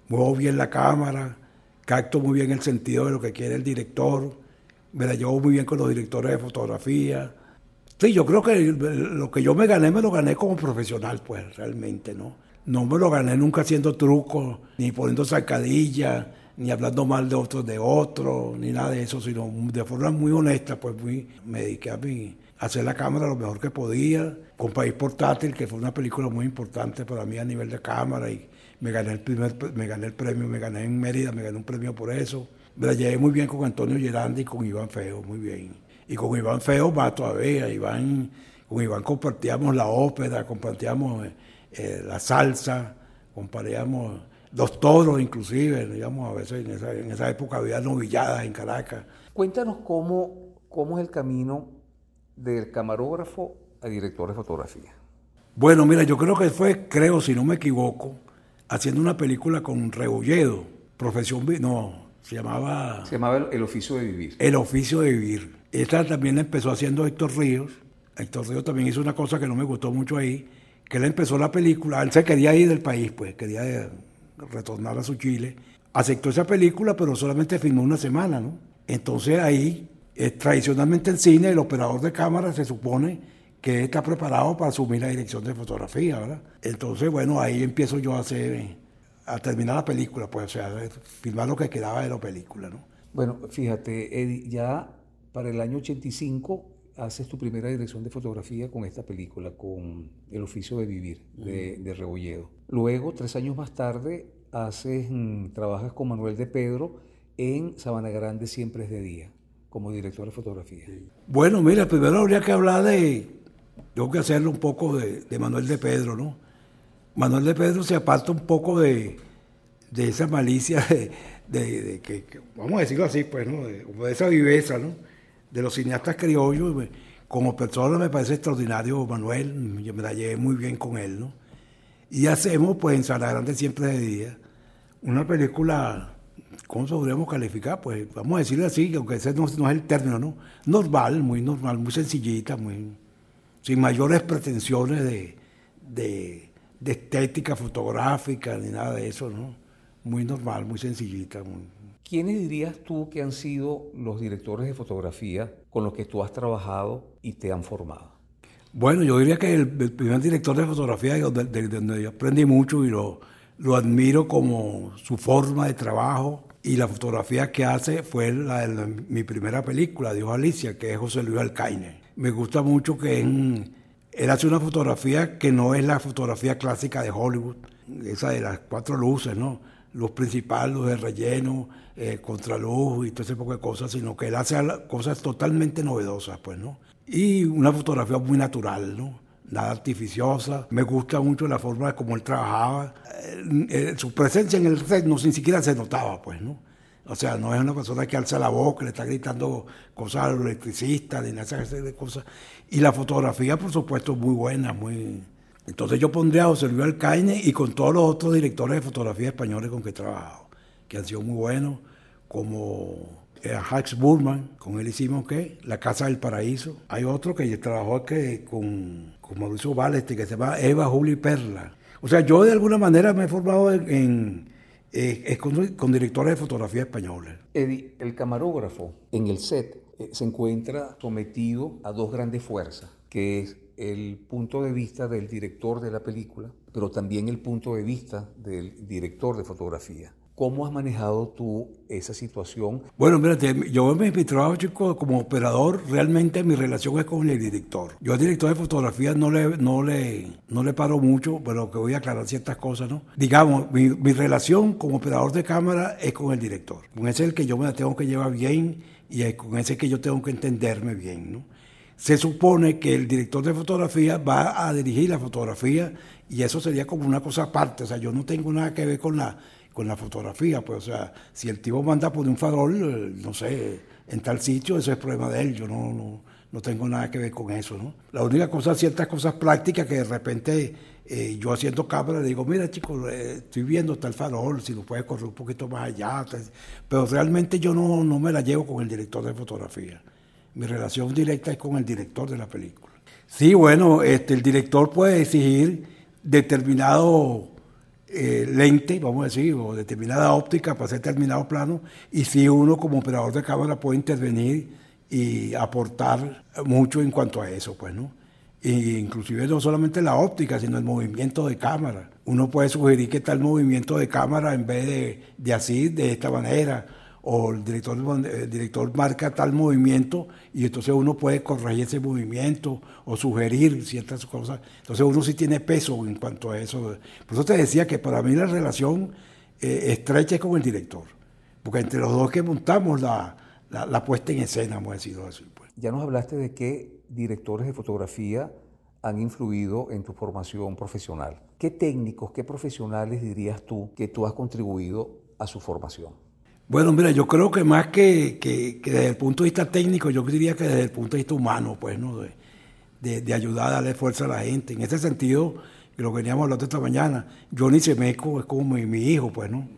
muevo bien la cámara, capto muy bien el sentido de lo que quiere el director, me la llevo muy bien con los directores de fotografía. Sí, yo creo que lo que yo me gané, me lo gané como profesional, pues, realmente, ¿no? no me lo gané nunca haciendo trucos, ni poniendo sacadillas, ni hablando mal de otros de otros, ni nada de eso, sino de forma muy honesta, pues muy, me dediqué a, mí, hacer la cámara lo mejor que podía, con País Portátil, que fue una película muy importante para mí a nivel de cámara, y me gané el primer, me gané el premio, me gané en Mérida, me gané un premio por eso. Me la llevé muy bien con Antonio Gerandi y con Iván Feo, muy bien. Y con Iván Feo va todavía, Iván, con Iván compartíamos la ópera, compartíamos eh, la salsa, comparíamos los toros inclusive, digamos, a veces en esa, en esa época había novilladas en Caracas. Cuéntanos cómo, cómo es el camino del camarógrafo a director de fotografía. Bueno, mira, yo creo que fue, creo, si no me equivoco, haciendo una película con Rebolledo, Profesión, no, se llamaba... Se llamaba El Oficio de Vivir. El Oficio de Vivir. Esta también la empezó haciendo Héctor Ríos. Héctor Ríos también hizo una cosa que no me gustó mucho ahí, que él empezó la película, él se quería ir del país, pues quería eh, retornar a su Chile. Aceptó esa película, pero solamente filmó una semana, ¿no? Entonces ahí, eh, tradicionalmente en cine, el operador de cámara se supone que está preparado para asumir la dirección de fotografía, ¿verdad? Entonces, bueno, ahí empiezo yo a hacer, a terminar la película, pues, o sea, filmar lo que quedaba de la película, ¿no? Bueno, fíjate, Eddie, ya para el año 85 haces tu primera dirección de fotografía con esta película, con El oficio de vivir de, Rebolledo. Luego, tres años más tarde, haces, mm, trabajas con Manuel de Pedro en Sabana Grande Siempre es de Día, como director de fotografía. Bueno, mira, primero habría que hablar de, tengo que hacerlo un poco de, Manuel de Pedro, ¿no? Manuel de Pedro se aparta un poco de, esa malicia de, que, vamos a decirlo así, pues, ¿no? De, de esa viveza, ¿no? de los cineastas criollos, como persona me parece extraordinario Manuel, yo me la llevé muy bien con él, ¿no? Y hacemos, pues, en Sala Grande siempre de día, una película, ¿cómo podríamos calificar? Pues, vamos a decirle así, aunque ese no, es el término, ¿no? Normal, muy normal, muy sencillita, muy, sin mayores pretensiones de, de, de estética fotográfica ni nada de eso, ¿no? Muy normal, muy sencillita, muy, ¿Quiénes dirías tú que han sido los directores de fotografía con los que tú has trabajado y te han formado? Bueno, yo diría que el, primer director de fotografía donde, donde yo aprendí mucho y lo, lo admiro como su forma de trabajo y la fotografía que hace fue la de mi primera película, Dios Alicia, que es José Luis Alcaine. Me gusta mucho que él hace una fotografía que no es la fotografía clásica de Hollywood, esa de las cuatro luces, ¿no? los principales, los de relleno, eh, contraluz y todo ese poco de cosas, sino que él hace cosas totalmente novedosas, pues, ¿no? Y una fotografía muy natural, ¿no? Nada artificiosa. Me gusta mucho la forma de cómo él trabajaba. Eh, eh, su presencia en el set no ni siquiera se notaba, pues, ¿no? O sea, no es una persona que alza la boca, le está gritando cosas a los electricistas, ni nada de cosas. Y la fotografía, por supuesto, muy buena, muy... Entonces yo pondría a José Luis Alcaine y con todos los otros directores de fotografía españoles con que he trabajado, que han sido muy buenos, como eh, Hax Burman, con él hicimos ¿qué? La Casa del Paraíso. Hay otro que trabajó que, con, con Mauricio Baleste, que se llama Eva Juli Perla. O sea, yo de alguna manera me he formado en, eh, con, directores de fotografía españoles. Eddie, el camarógrafo en el set eh, se encuentra sometido a dos grandes fuerzas, que es el punto de vista del director de la película, pero también el punto de vista del director de fotografía. ¿Cómo has manejado tú esa situación? Bueno, mírate, yo me mi trabajo, chico, como operador, realmente mi relación es con el director. Yo al director de fotografía no le, no le, no le paro mucho, pero que voy a aclarar ciertas cosas, ¿no? Digamos, mi, mi relación como operador de cámara es con el director. Con ese es el que yo me la tengo que llevar bien y con ese que yo tengo que entenderme bien, ¿no? Se supone que el director de fotografía va a dirigir la fotografía y eso sería como una cosa aparte, o sea, yo no tengo nada que ver con la con la fotografía, pues, o sea, si el tipo manda por un farol, no sé, en tal sitio, eso es problema de él, yo no, no, tengo nada que ver con eso, ¿no? La única cosa, ciertas cosas prácticas que de repente eh, yo haciendo cámara le digo, mira chicos, eh, estoy viendo tal farol, si lo puedes correr un poquito más allá, pero realmente yo no, no me la llevo con el director de fotografía. Mi relación directa es con el director de la película. Sí, bueno, este, el director puede exigir determinado eh, lente, vamos a decir, o determinada óptica para hacer determinado plano, y si uno como operador de cámara puede intervenir y aportar mucho en cuanto a eso, pues, ¿no? Y inclusive no solamente la óptica, sino el movimiento de cámara. Uno puede sugerir que tal movimiento de cámara en vez de, de así, de esta manera, o el director, director marca tal movimiento y entonces uno puede corregir ese movimiento o sugerir ciertas cosas. Entonces uno sí tiene peso en cuanto a eso. Por eso te decía que para mí la relación eh, estrecha es con el director, porque entre los dos que montamos la, la, puesta en escena, hemos decidido así. Pues. Ya nos hablaste de qué directores de fotografía han influido en tu formación profesional. ¿Qué técnicos, qué profesionales dirías tú que tú has contribuido a su formación? Bueno, mira, yo creo que más que, que, desde el punto de vista técnico, yo diría que desde el punto de vista humano, pues, ¿no? De, de, ayudar a darle fuerza a la gente. En ese sentido, lo que veníamos hablando esta mañana, Johnny Semeco es como mi, hijo, pues, ¿no?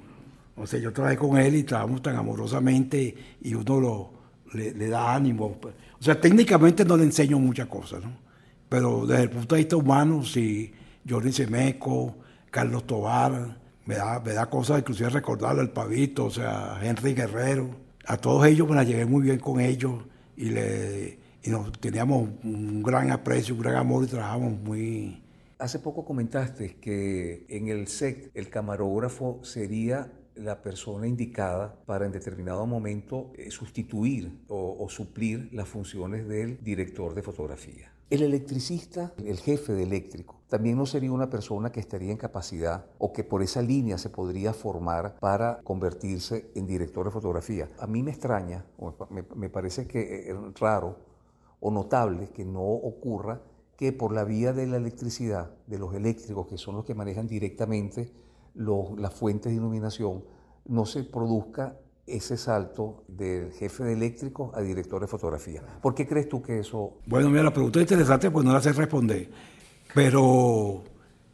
O sea, yo trabajé con él y trabajamos tan amorosamente y uno lo, le, da ánimo. Pues. O sea, técnicamente no le enseño muchas cosas, ¿no? Pero desde el punto de vista humano, sí, Johnny Semeco, Carlos Tobar, me da, me da cosas inclusive recordarlo al Pavito, o sea, Henry Guerrero. A todos ellos me la llevé muy bien con ellos y, le, y nos teníamos un gran aprecio, un gran amor y trabajamos muy... Hace poco comentaste que en el SEC el camarógrafo sería la persona indicada para en determinado momento eh, sustituir o, suplir las funciones del director de fotografía. El electricista, el jefe de eléctrico, también no sería una persona que estaría en capacidad o que por esa línea se podría formar para convertirse en director de fotografía. A mí me extraña, me, parece que es raro o notable que no ocurra que por la vía de la electricidad, de los eléctricos, que son los que manejan directamente las fuentes de iluminación, no se produzca ese salto del jefe de eléctrico a director de fotografía. ¿Por qué crees tú que eso...? Bueno, mira, la pregunta es interesante, pues no la sé responder. Pero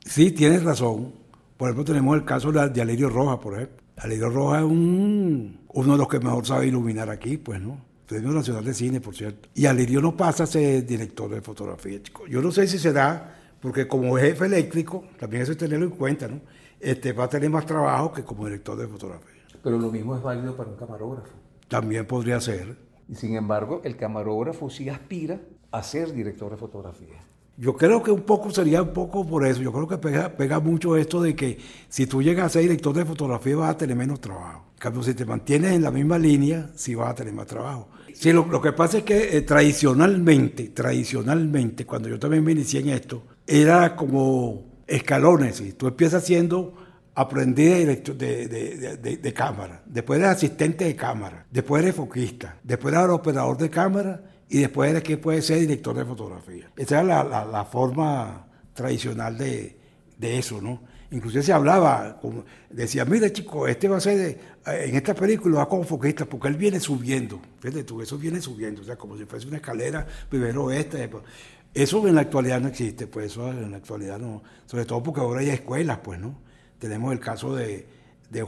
sí, tienes razón. Por ejemplo, tenemos el caso de Alirio Roja, por ejemplo. Alirio Roja es un, uno de los que mejor sabe iluminar aquí, pues, ¿no? Premio Nacional de Cine, por cierto. Y Alirio no pasa a ser director de fotografía, chico. Yo no sé si se da, porque como jefe eléctrico, también eso es tenerlo en cuenta, ¿no? Este, va a tener más trabajo que como director de fotografía. Pero lo mismo es válido para un camarógrafo. También podría ser. Y sin embargo, el camarógrafo sí aspira a ser director de fotografía. Yo creo que un poco sería un poco por eso. Yo creo que pega, pega mucho esto de que si tú llegas a ser director de fotografía vas a tener menos trabajo. En si te mantienes en la misma línea, sí vas a tener más trabajo. Sí, lo, que pasa es que eh, tradicionalmente, tradicionalmente, cuando yo también me inicié en esto, era como escalones. Tú empiezas siendo aprendí de, de, de, cámara, después era asistente de cámara, después era foquista, después era operador de cámara y después era que puede ser director de fotografía. Esa era la, la, forma tradicional de, eso, ¿no? Inclusive se hablaba, decía, mira chico, este va a ser, eh, en esta película va como foquista, porque él viene subiendo, fíjate tú, eso viene subiendo, o sea, como si fuese una escalera, primero esta, Eso en la actualidad no existe, pues eso en la actualidad no, sobre todo porque ahora hay escuelas, pues, ¿no? Tenemos el caso de, de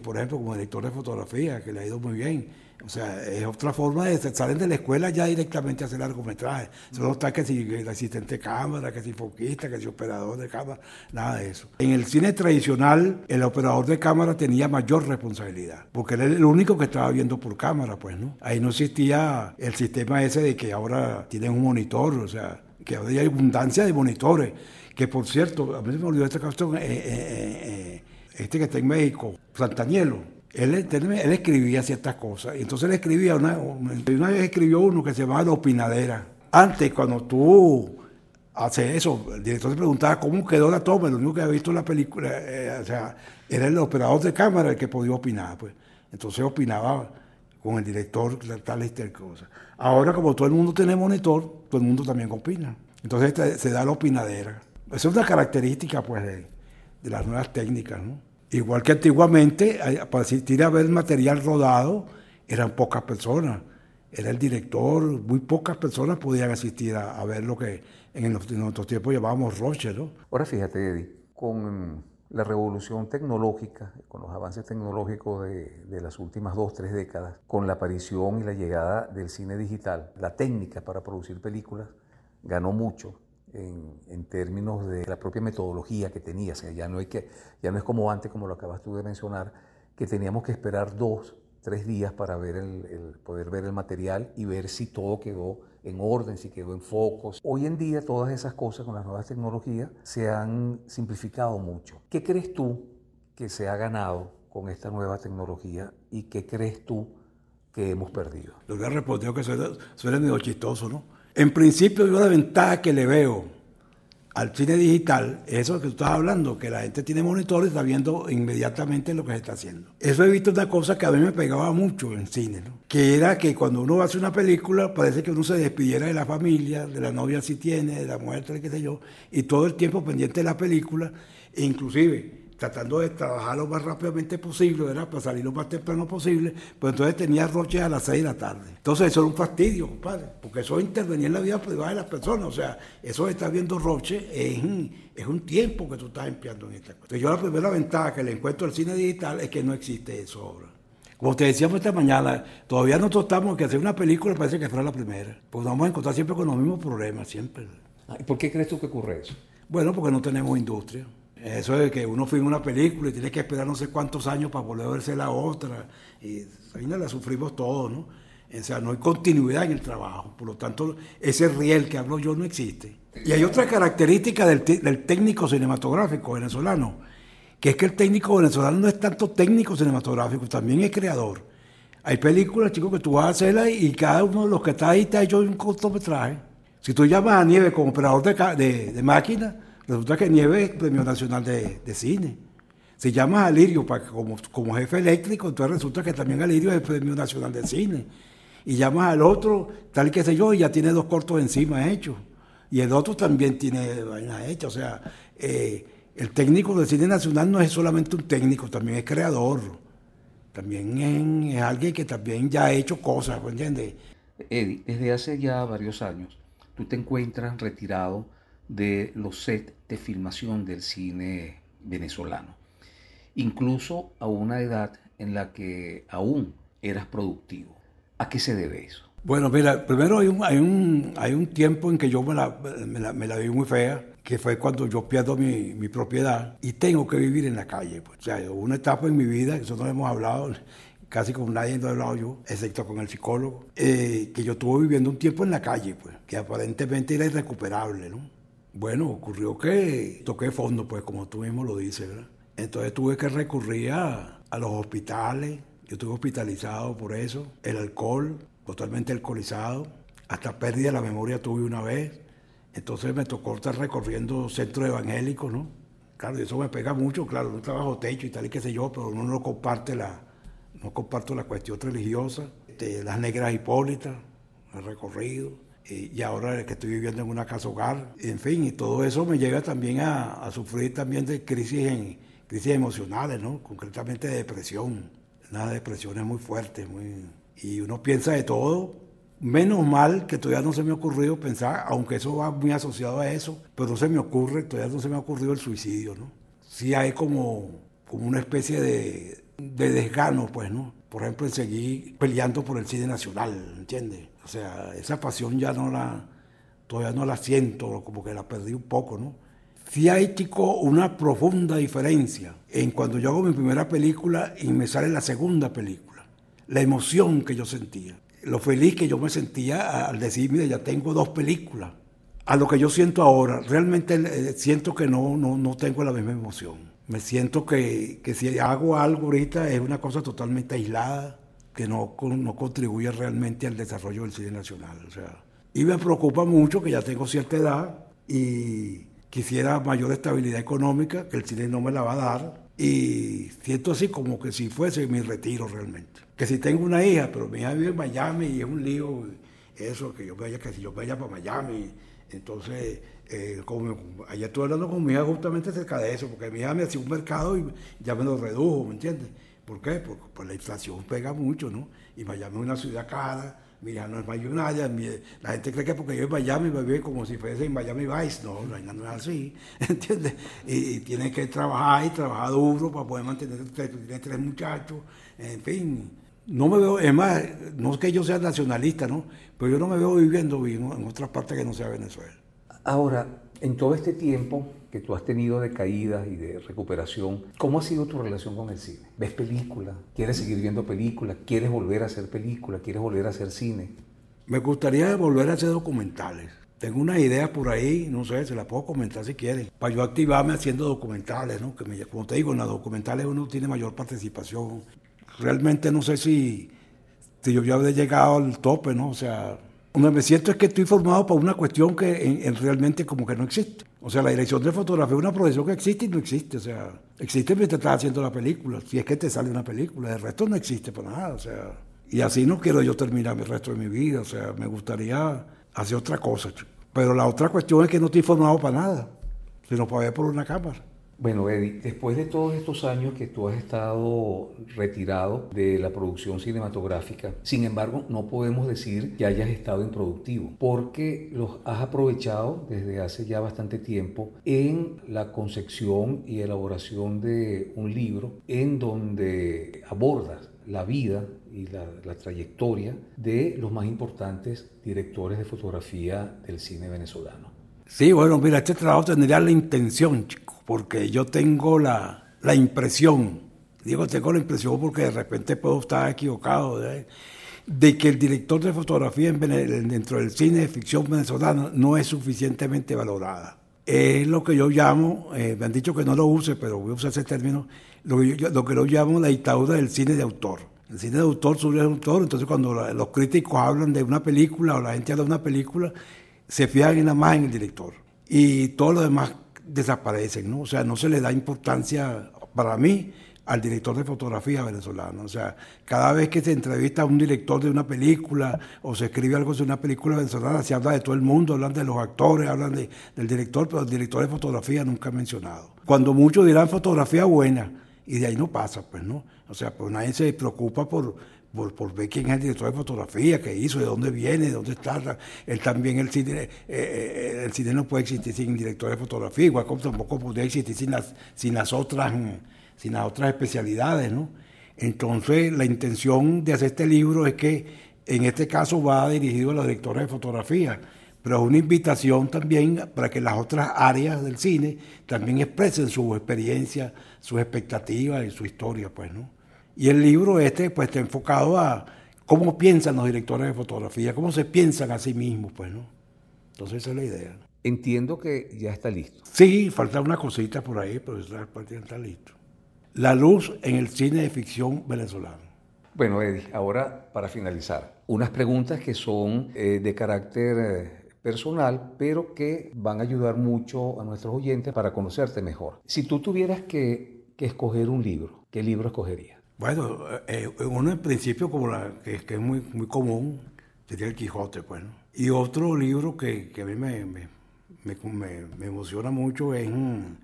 por ejemplo, como director de fotografía, que le ha ido muy bien. O sea, es otra forma de salen de la escuela ya directamente a hacer largometraje. Eso no está que si el asistente de cámara, que si foquista, que si operador de cámara, nada de eso. En el cine tradicional, el operador de cámara tenía mayor responsabilidad, porque era el único que estaba viendo por cámara, pues, ¿no? Ahí no existía el sistema ese de que ahora tienen un monitor, o sea, que ahora hay abundancia de monitores que por cierto, a mí se me olvidó esta cuestión, eh, eh, eh, este que está en México, Santanielo, él, él, escribía ciertas cosas. Y entonces él escribía, una, una vez escribió uno que se llamaba La Opinadera. Antes, cuando tú haces eso, el director se preguntaba cómo quedó la toma, lo único que había visto en la película, o sea, era el operador de cámara el que podía opinar. pues Entonces opinaba con el director tal y tal cosa. Ahora, como todo el mundo tiene monitor, todo el mundo también opina. Entonces este, se da la opinadera. Esa es una característica pues, de, las nuevas técnicas. ¿no? Igual que antiguamente, para asistir a ver material rodado, eran pocas personas. Era el director, muy pocas personas podían asistir a, ver lo que en, nuestros tiempos llamábamos roche. ¿no? Ahora fíjate, Eddie, con la revolución tecnológica, con los avances tecnológicos de, de, las últimas dos, tres décadas, con la aparición y la llegada del cine digital, la técnica para producir películas ganó mucho en, términos de la propia metodología que tenía. O sea, ya no, hay que, ya no es como antes, como lo acabas tú de mencionar, que teníamos que esperar dos, tres días para ver el, poder ver el material y ver si todo quedó en orden, si quedó en focos. Hoy en día todas esas cosas con las nuevas tecnologías se han simplificado mucho. ¿Qué crees tú que se ha ganado con esta nueva tecnología y qué crees tú que hemos perdido? Lo que ha respondido que suena, suena medio chistoso, ¿no? En principio, yo la ventaja que le veo al cine digital es eso que tú estás hablando, que la gente tiene monitores y está viendo inmediatamente lo que se está haciendo. Eso he visto una cosa que a mí me pegaba mucho en cine, ¿no? que era que cuando uno hace una película parece que uno se despidiera de la familia, de la novia si tiene, de la mujer, qué sé yo, y todo el tiempo pendiente de la película, e inclusive tratando de trabajar lo más rápidamente posible, ¿verdad? Para salir lo más temprano posible, pues entonces tenía roches a las 6 de la tarde. Entonces eso era un fastidio, compadre, porque eso intervenía en la vida privada de las personas, o sea, eso de estar viendo roches es, es un tiempo que tú estás empleando en esta cosa. Entonces yo la primera ventaja que le encuentro al cine digital es que no existe eso ahora. Como te decíamos esta mañana, todavía nosotros estamos que hacer una película parece que fuera la primera, porque nos vamos a encontrar siempre con los mismos problemas, siempre. ¿Y por qué crees tú que ocurre eso? Bueno, porque no tenemos industria. Eso de que uno filma una película y tiene que esperar no sé cuántos años para volver a verse la otra. Y ahí la sufrimos todos, ¿no? O sea, no hay continuidad en el trabajo. Por lo tanto, ese riel que hablo yo no existe. Y hay otra característica del, del técnico cinematográfico venezolano, que es que el técnico venezolano no es tanto técnico cinematográfico, también es creador. Hay películas, chicos, que tú vas a hacerlas y cada uno de los que está ahí te ha hecho un cortometraje. Si tú llamas a Nieve como operador de, de máquina, Resulta que Nieves es Premio Nacional de, Cine. Si llamas a Lirio para, como, como jefe eléctrico, entonces resulta que también Alirio es el Premio Nacional de Cine. Y llamas al otro, tal que sé yo, y ya tiene dos cortos encima hechos. Y el otro también tiene vainas hechas. O sea, eh, el técnico del cine nacional no es solamente un técnico, también es creador. También es, es alguien que también ya ha hecho cosas, ¿entiendes? Eddie, desde hace ya varios años, tú te encuentras retirado de los sets de filmación del cine venezolano, incluso a una edad en la que aún eras productivo. ¿A qué se debe eso? Bueno, mira, primero hay un, hay un, hay un tiempo en que yo me la, me, la, vi muy fea, que fue cuando yo pierdo mi, mi, propiedad y tengo que vivir en la calle. Pues. O sea, una etapa en mi vida, nosotros no hemos hablado, casi con nadie no he hablado yo, excepto con el psicólogo, eh, que yo estuve viviendo un tiempo en la calle, pues, que aparentemente era irrecuperable, ¿no? Bueno, ocurrió que toqué fondo, pues como tú mismo lo dices, ¿verdad? Entonces tuve que recurrir a, los hospitales, yo estuve hospitalizado por eso, el alcohol, totalmente alcoholizado, hasta pérdida de la memoria tuve una vez, entonces me tocó estar recorriendo centros evangélicos, ¿no? Claro, eso me pega mucho, claro, un trabajo techo y tal y qué sé yo, pero uno no comparte la, no comparto la cuestión religiosa, de las negras hipólitas, el recorrido, y ahora que estoy viviendo en una casa hogar, en fin, y todo eso me lleva también a, sufrir también de crisis, en, crisis emocionales, ¿no? concretamente de depresión, una depresión muy fuerte, muy, y uno piensa de todo, menos mal que todavía no se me ha ocurrido pensar, aunque eso va muy asociado a eso, pero no se me ocurre, todavía no se me ha ocurrido el suicidio, ¿no? Sí hay como, como una especie de, de desgano, pues, ¿no? Por ejemplo, seguir peleando por el cine nacional, ¿entiendes? O sea, esa pasión ya no la, todavía no la siento, como que la perdí un poco, ¿no? Sí hay, chico, una profunda diferencia en cuando yo hago mi primera película y me sale la segunda película. La emoción que yo sentía, lo feliz que yo me sentía al decir, mira, ya tengo dos películas. A lo que yo siento ahora, realmente eh, siento que no, no, no tengo la misma emoción me siento que, que, si hago algo ahorita es una cosa totalmente aislada, que no, no contribuye realmente al desarrollo del cine nacional. O sea, y me preocupa mucho que ya tengo cierta edad y quisiera mayor estabilidad económica, que el cine no me la va a dar. Y siento así como que si fuese mi retiro realmente. Que si tengo una hija, pero mi hija vive en Miami y es un lío, eso, que yo vaya, que si yo vaya para Miami, entonces eh, como, hablando con mi hija justamente acerca de eso, porque mi hija me hacía un mercado y ya me lo redujo, ¿me entiendes? ¿Por qué? Porque pues, la inflación pega mucho, ¿no? Y Miami es una ciudad cara, mi hija no es millonaria, la gente cree que porque yo en Miami me vive como si fuese en Miami Vice, no, no, no es así, ¿entiendes? Y, tiene que trabajar y trabajar duro para poder mantener tres, muchachos, en fin. No me veo, es más, no es que yo sea nacionalista, ¿no? Pero yo no me veo viviendo en otras partes que no sea Venezuela. Ahora, en todo este tiempo que tú has tenido de caídas y de recuperación, ¿cómo ha sido tu relación con el cine? ¿Ves películas? ¿Quieres seguir viendo películas? ¿Quieres volver a hacer películas? ¿Quieres volver a hacer cine? Me gustaría volver a hacer documentales. Tengo una idea por ahí, no sé, se la puedo comentar si quieren, para yo activarme haciendo documentales, ¿no? Que como te digo, en los documentales uno tiene mayor participación. Realmente no sé si, si yo ya he llegado al tope, ¿no? O sea, donde me siento es que estoy formado para una cuestión que realmente como que no existe. O sea, la dirección de fotografía es una profesión que existe y no existe. O sea, existe mientras estás haciendo la película, si es que te sale una película. El resto no existe para nada. O sea, y así no quiero yo terminar el resto de mi vida. O sea, me gustaría hacer otra cosa. Pero la otra cuestión es que no estoy formado para nada, sino para ver por una cámara. Bueno, Eddie, después de todos estos años que tú has estado retirado de la producción cinematográfica, sin embargo, no podemos decir que hayas estado improductivo, porque los has aprovechado desde hace ya bastante tiempo en la concepción y elaboración de un libro en donde abordas la vida y la, trayectoria de los más importantes directores de fotografía del cine venezolano. Sí, bueno, mira, este trabajo tendría la intención, chico porque yo tengo la, la impresión, digo tengo la impresión porque de repente puedo estar equivocado, de que el director de fotografía dentro del cine de ficción venezolano no es suficientemente valorada. Es lo que yo llamo, eh, me han dicho que no lo use, pero voy a usar ese término, lo que yo, lo que llamo la dictadura del cine de autor. El cine de autor sobre el autor, entonces cuando los críticos hablan de una película o la gente habla de una película, se fijan en la más en el director. Y todo lo demás desaparecen, ¿no? O sea, no se le da importancia, para mí, al director de fotografía venezolano. O sea, cada vez que se entrevista a un director de una película o se escribe algo sobre una película venezolana, se habla de todo el mundo, hablan de los actores, hablan del director, pero el director de fotografía nunca ha mencionado. Cuando muchos dirán fotografía buena, y de ahí no pasa, pues, ¿no? O sea, pues nadie se preocupa por, por, ver quién es el director de fotografía, qué hizo, de dónde viene, de dónde está. Él también, el cine, eh, eh, el cine no puede existir sin director de fotografía, igual como tampoco podría existir sin las, sin las, otras, sin las otras especialidades, ¿no? Entonces, la intención de hacer este libro es que, en este caso, va dirigido a los directores de fotografía, pero es una invitación también para que las otras áreas del cine también expresen su experiencia, sus expectativas y su historia, pues, ¿no? Y el libro este pues está enfocado a cómo piensan los directores de fotografía, cómo se piensan a sí mismos, pues, ¿no? Entonces esa es la idea. Entiendo que ya está listo. Sí, falta una cosita por ahí, pero está, está listo. La luz en el cine de ficción venezolano. Bueno, Eddie, ahora para finalizar, unas preguntas que son eh, de carácter eh, personal, pero que van a ayudar mucho a nuestros oyentes para conocerte mejor. Si tú tuvieras que, escoger un libro, ¿qué libro escogerías? Bueno, eh, uno en principio como la que, es muy, muy común, sería El Quijote, pues. Y otro libro que, que a mí me, me, me, emociona mucho es mm,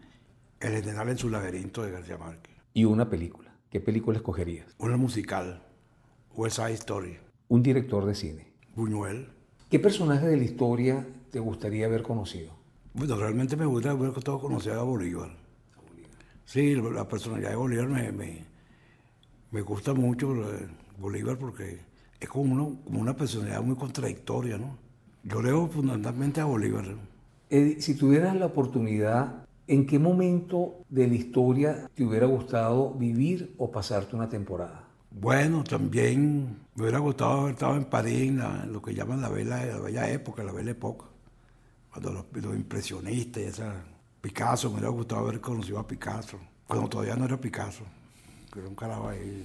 El General en su laberinto de García Márquez. ¿Y una película? ¿Qué película escogerías? Una musical, West Side Story. Un director de cine. Buñuel. ¿Qué personaje de la historia te gustaría haber conocido? Bueno, realmente me gustaría haber conocido a Bolívar. Sí, la personalidad de Bolívar me, me, gusta mucho Bolívar porque es como, uno, como una personalidad muy contradictoria, ¿no? Yo leo fundamentalmente a Bolívar. si tuvieras la oportunidad, ¿en qué momento de la historia te hubiera gustado vivir o pasarte una temporada? Bueno, también me hubiera gustado haber estado en París, en lo que llaman la bella, la bella época, la bella época. Cuando los, impresionistas y esa. Picasso, me hubiera gustado haber conocido a Picasso. Cuando todavía no era Picasso, que era un carajo ahí.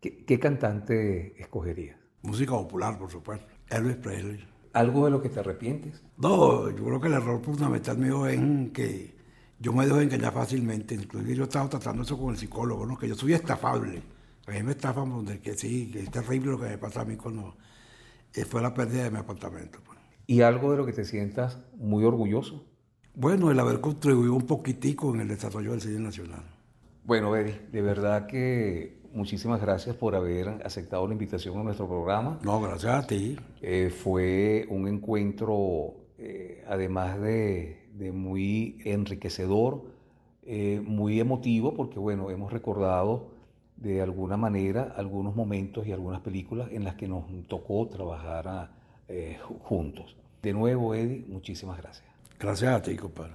¿Qué, cantante escogerías? Música popular, por supuesto. Elvis Presley. ¿Algo de lo que te arrepientes? No, yo creo que el error fundamental mío es que yo me dejo engañar fácilmente. Inclusive yo estaba tratando eso con el psicólogo, ¿no? que yo soy estafable. A mí me estafan donde que sí, que es terrible lo que me pasa a mí cuando eh, fue la pérdida de mi apartamento. Pues. ¿Y algo de lo que te sientas muy orgulloso? Bueno, el haber contribuido un poquitico en el desarrollo del cine nacional. Bueno, Eri, de verdad que muchísimas gracias por haber aceptado la invitación a nuestro programa. No, gracias a ti. Eh, fue un encuentro, eh, además de, muy enriquecedor, muy emotivo, porque bueno, hemos recordado de alguna manera algunos momentos y algunas películas en las que nos tocó trabajar eh, juntos. De nuevo, Eddie, muchísimas gracias. Gracias a ti, compadre.